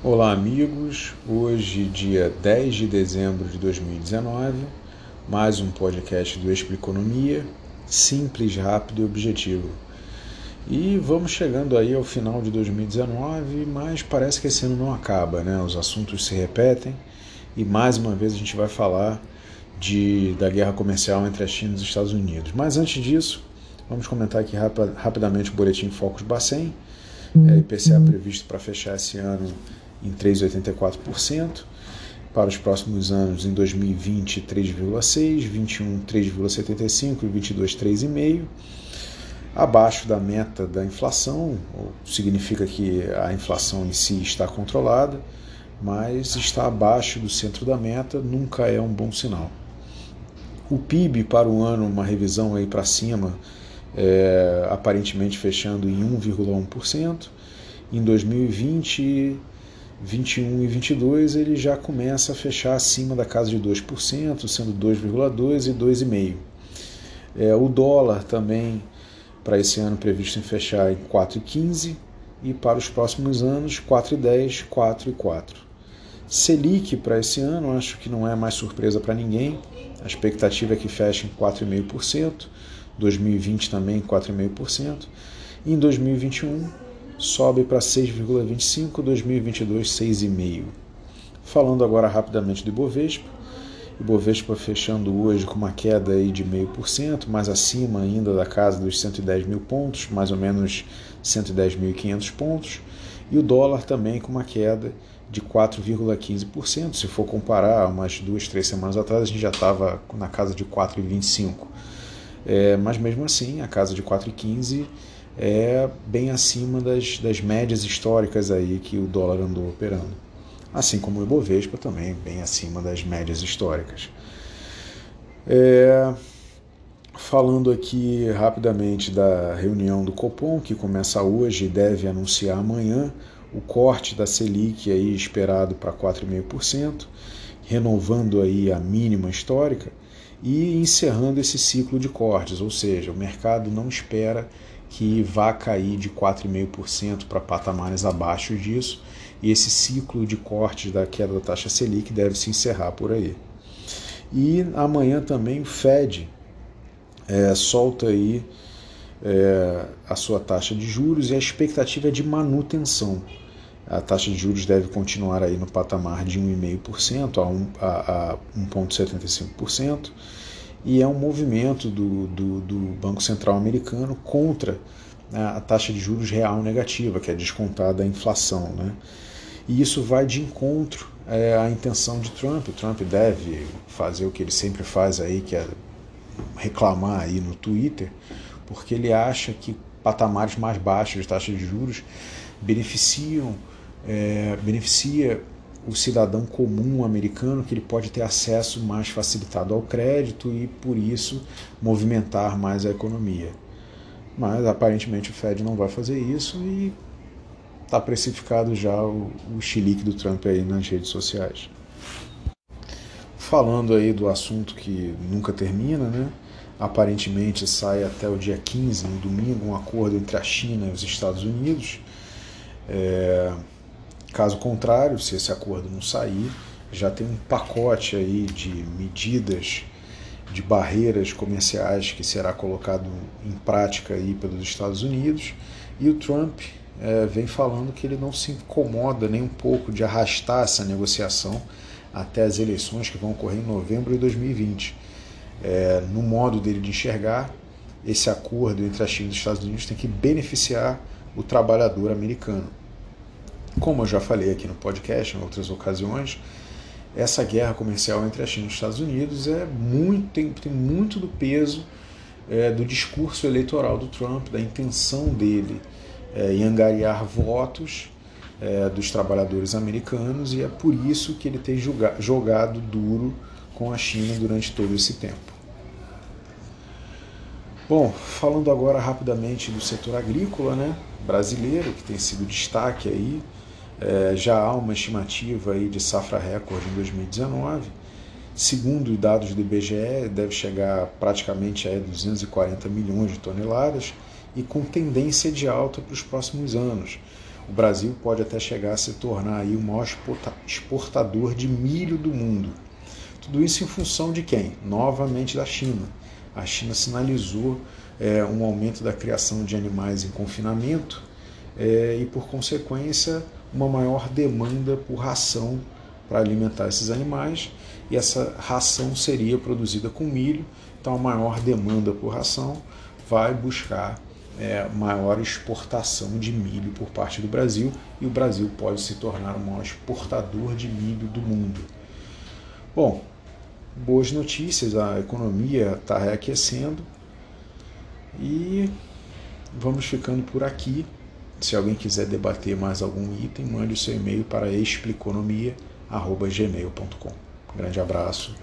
Olá, amigos. Hoje, dia 10 de dezembro de 2019, mais um podcast do Expliconomia, simples, rápido e objetivo. E vamos chegando aí ao final de 2019, mas parece que esse ano não acaba, né? Os assuntos se repetem e mais uma vez a gente vai falar de, da guerra comercial entre a China e os Estados Unidos. Mas antes disso, vamos comentar aqui rapidamente o boletim Focus Bacen. É, IPCA previsto para fechar esse ano em 3,84%. Para os próximos anos, em 2020, 3,6%, 21, 3,75% e 22, 3,5%. Abaixo da meta da inflação, significa que a inflação em si está controlada, mas está abaixo do centro da meta nunca é um bom sinal. O PIB para o ano, uma revisão aí para cima, é, aparentemente fechando em 1,1%. Em 2020, 21 e 22 ele já começa a fechar acima da casa de 2%, sendo 2,2% e 2,5%. É, o dólar também para esse ano previsto em fechar em 4,15 e para os próximos anos 4,10, 4,4. Selic para esse ano acho que não é mais surpresa para ninguém. A expectativa é que feche em 4,5%, 2020 também 4,5%. E em 2021 sobe para 6,25, 2022 6,5. Falando agora rapidamente do Ibovespa, Ibovespa fechando hoje com uma queda aí de 0,5%, mais acima ainda da casa dos 110 mil pontos, mais ou menos 110.500 pontos, e o dólar também com uma queda de 4,15%. Se for comparar, umas duas, três semanas atrás, a gente já estava na casa de 4,25%. É, mas mesmo assim, a casa de 4,15% é bem acima das, das médias históricas aí que o dólar andou operando. Assim como o Ibovespa também, bem acima das médias históricas. É, falando aqui rapidamente da reunião do Copom, que começa hoje e deve anunciar amanhã o corte da Selic aí esperado para 4,5%, renovando aí a mínima histórica e encerrando esse ciclo de cortes, ou seja, o mercado não espera que vá cair de 4,5% para patamares abaixo disso, e esse ciclo de cortes da queda da taxa Selic deve se encerrar por aí. E amanhã também o Fed é, solta aí é, a sua taxa de juros e a expectativa é de manutenção. A taxa de juros deve continuar aí no patamar de 1,5% a, a, a 1,75% e é um movimento do, do, do Banco Central americano contra né, a taxa de juros real negativa, que é descontada a inflação. Né? E isso vai de encontro é, à intenção de Trump. O Trump deve fazer o que ele sempre faz aí, que é reclamar aí no Twitter, porque ele acha que patamares mais baixos de taxa de juros beneficiam é, beneficia o cidadão comum americano que ele pode ter acesso mais facilitado ao crédito e por isso movimentar mais a economia. Mas aparentemente o Fed não vai fazer isso e está precificado já o, o chilique do Trump aí nas redes sociais. Falando aí do assunto que nunca termina, né? Aparentemente sai até o dia 15, no domingo, um acordo entre a China e os Estados Unidos. É Caso contrário, se esse acordo não sair, já tem um pacote aí de medidas, de barreiras comerciais que será colocado em prática aí pelos Estados Unidos. E o Trump é, vem falando que ele não se incomoda nem um pouco de arrastar essa negociação até as eleições que vão ocorrer em novembro de 2020. É, no modo dele de enxergar, esse acordo entre a China e os Estados Unidos tem que beneficiar o trabalhador americano. Como eu já falei aqui no podcast em outras ocasiões, essa guerra comercial entre a China e os Estados Unidos é muito, tem, tem muito do peso é, do discurso eleitoral do Trump, da intenção dele é, em angariar votos é, dos trabalhadores americanos, e é por isso que ele tem jogado duro com a China durante todo esse tempo. Bom, falando agora rapidamente do setor agrícola né, brasileiro, que tem sido destaque aí, é, já há uma estimativa aí de safra recorde em 2019. Segundo os dados do IBGE, deve chegar praticamente a 240 milhões de toneladas e com tendência de alta para os próximos anos. o Brasil pode até chegar a se tornar aí o maior exportador de milho do mundo. Tudo isso em função de quem? Novamente da China. A China sinalizou é, um aumento da criação de animais em confinamento é, e, por consequência, uma maior demanda por ração para alimentar esses animais. E essa ração seria produzida com milho, então a maior demanda por ração vai buscar é, maior exportação de milho por parte do Brasil e o Brasil pode se tornar o maior exportador de milho do mundo. Bom, boas notícias, a economia está reaquecendo e vamos ficando por aqui. Se alguém quiser debater mais algum item, mande o seu e-mail para expliconomia.gmail.com. Grande abraço